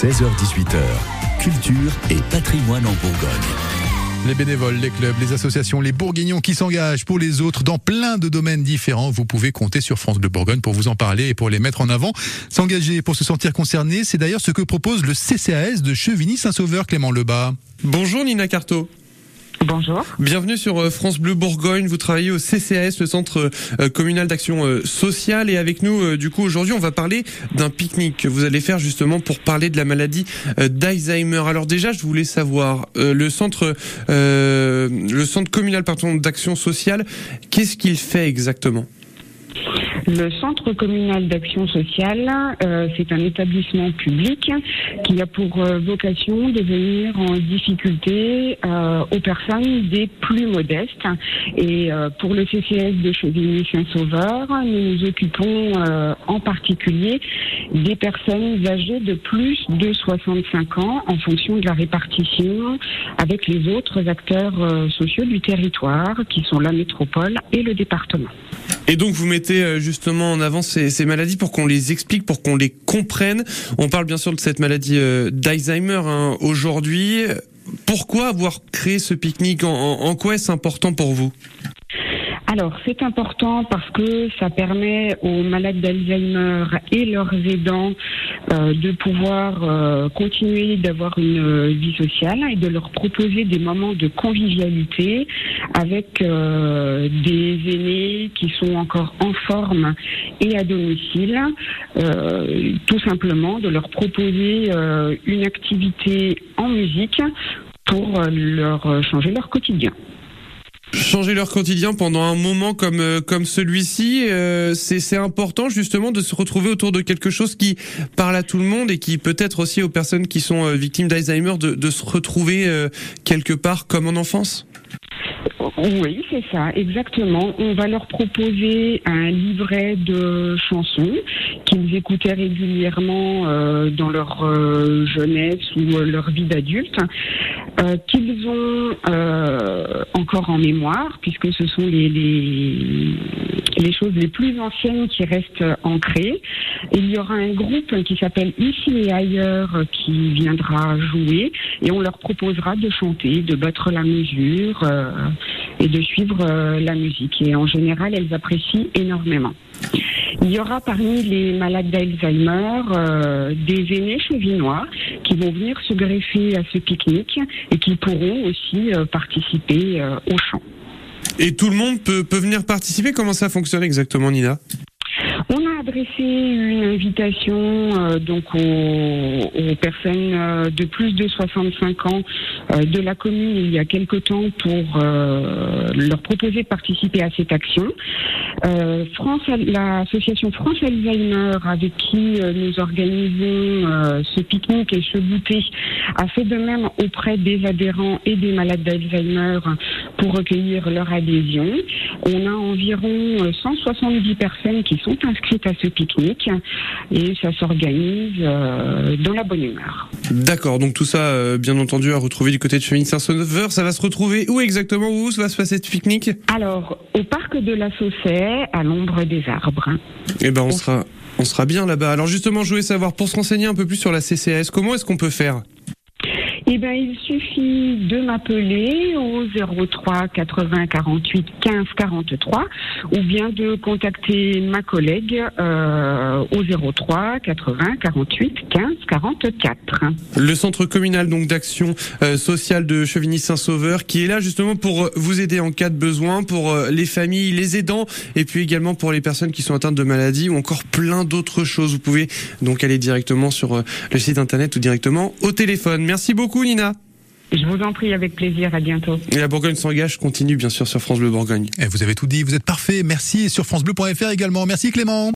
16h18h, culture et patrimoine en Bourgogne. Les bénévoles, les clubs, les associations, les bourguignons qui s'engagent pour les autres dans plein de domaines différents. Vous pouvez compter sur France Bleu Bourgogne pour vous en parler et pour les mettre en avant. S'engager pour se sentir concerné, c'est d'ailleurs ce que propose le CCAS de Chevigny-Saint-Sauveur, Clément Lebas. Bonjour Nina Carto. Bonjour. Bienvenue sur euh, France Bleu Bourgogne. Vous travaillez au CCAS, le Centre euh, communal d'action euh, sociale. Et avec nous, du coup, aujourd'hui, on va parler d'un pique-nique que vous allez faire justement pour parler de la maladie d'Alzheimer. Alors déjà, je voulais savoir, le centre, le centre communal d'action sociale, qu'est-ce qu'il fait exactement? Le Centre communal d'action sociale, euh, c'est un établissement public qui a pour euh, vocation de venir en difficulté euh, aux personnes des plus modestes. Et pour le CCS de Chevigny-Saint-Sauveur, nous nous occupons en particulier des personnes âgées de plus de 65 ans en fonction de la répartition avec les autres acteurs sociaux du territoire qui sont la métropole et le département. Et donc vous mettez justement en avant ces, maladies pour qu'on les explique, pour qu'on les comprenne. On parle bien sûr de cette maladie euh, d'Alzheimer hein, aujourd'hui. Pourquoi avoir créé ce pique-nique en quoi est-ce important pour vous? Alors, c'est important parce que ça permet aux malades d'Alzheimer et leurs aidants de pouvoir euh, continuer d'avoir une euh, vie sociale et de leur proposer des moments de convivialité avec des aînés qui sont encore en forme et à domicile. tout simplement de leur proposer une activité en musique pour leur changer leur quotidien changer leur quotidien pendant un moment comme euh, comme celui-ci, euh, c'est important justement de se retrouver autour de quelque chose qui parle à tout le monde et qui peut-être aussi aux personnes qui sont euh, victimes d'Alzheimer de, de, se retrouver quelque part comme en enfance. Oui, c'est ça, exactement. On va leur proposer un livret de chansons qu'ils écoutaient régulièrement euh, dans leur euh, jeunesse ou euh, leur vie d'adulte, qu'ils ont encore en mémoire, puisque ce sont les, les, les, choses les plus anciennes qui restent ancrées. Il y aura un groupe qui s'appelle Ici et ailleurs qui viendra jouer et on leur proposera de chanter, de battre la mesure et de suivre euh, la musique. Et en général, elles apprécient énormément. Il y aura parmi les malades d'Alzheimer euh, des aînés chevinois qui vont venir se greffer à ce pique-nique et qui pourront aussi euh, participer au chant. Et tout le monde peut, peut venir participer? Comment ça fonctionne exactement, Nina? Adressé une invitation euh, donc aux, personnes euh, de plus de 65 ans euh, de la commune il y a quelque temps pour leur proposer de participer à cette action. France, l'association France Alzheimer avec qui nous organisons ce pique-nique et ce goûter a fait de même auprès des adhérents et des malades d'Alzheimer pour recueillir leur adhésion. On a environ 170 personnes qui sont inscrites à ce pique-nique et ça s'organise euh, dans la bonne humeur. D'accord, donc tout ça, euh, bien entendu, à retrouver du côté de Chemins Saint-Sauveur. Ça va se retrouver où exactement Où va se passer ce pique-nique? Alors, au parc de la Saussée, à l'ombre des arbres. Eh ben, on sera, on sera bien là-bas. Alors justement, je voulais savoir, pour se renseigner un peu plus sur la CCS, comment est-ce qu'on peut faire? Eh bien, il suffit de m'appeler au 03 80 48 15 43 ou bien de contacter ma collègue euh, au 03 80 48 15 44. Le centre communal donc d'action euh, sociale de Chevigny-Saint-Sauveur qui est là justement pour euh, vous aider en cas de besoin pour les familles, les aidants et puis également pour les personnes qui sont atteintes de maladies ou encore plein d'autres choses. Vous pouvez donc aller directement sur le site internet ou directement au téléphone. Merci beaucoup. Nina. Je vous en prie, avec plaisir. À bientôt. Et la Bourgogne s'engage continue, bien sûr, sur France Bleu Bourgogne. Et vous avez tout dit. Vous êtes parfait. Merci. sur FranceBleu.fr également. Merci, Clément.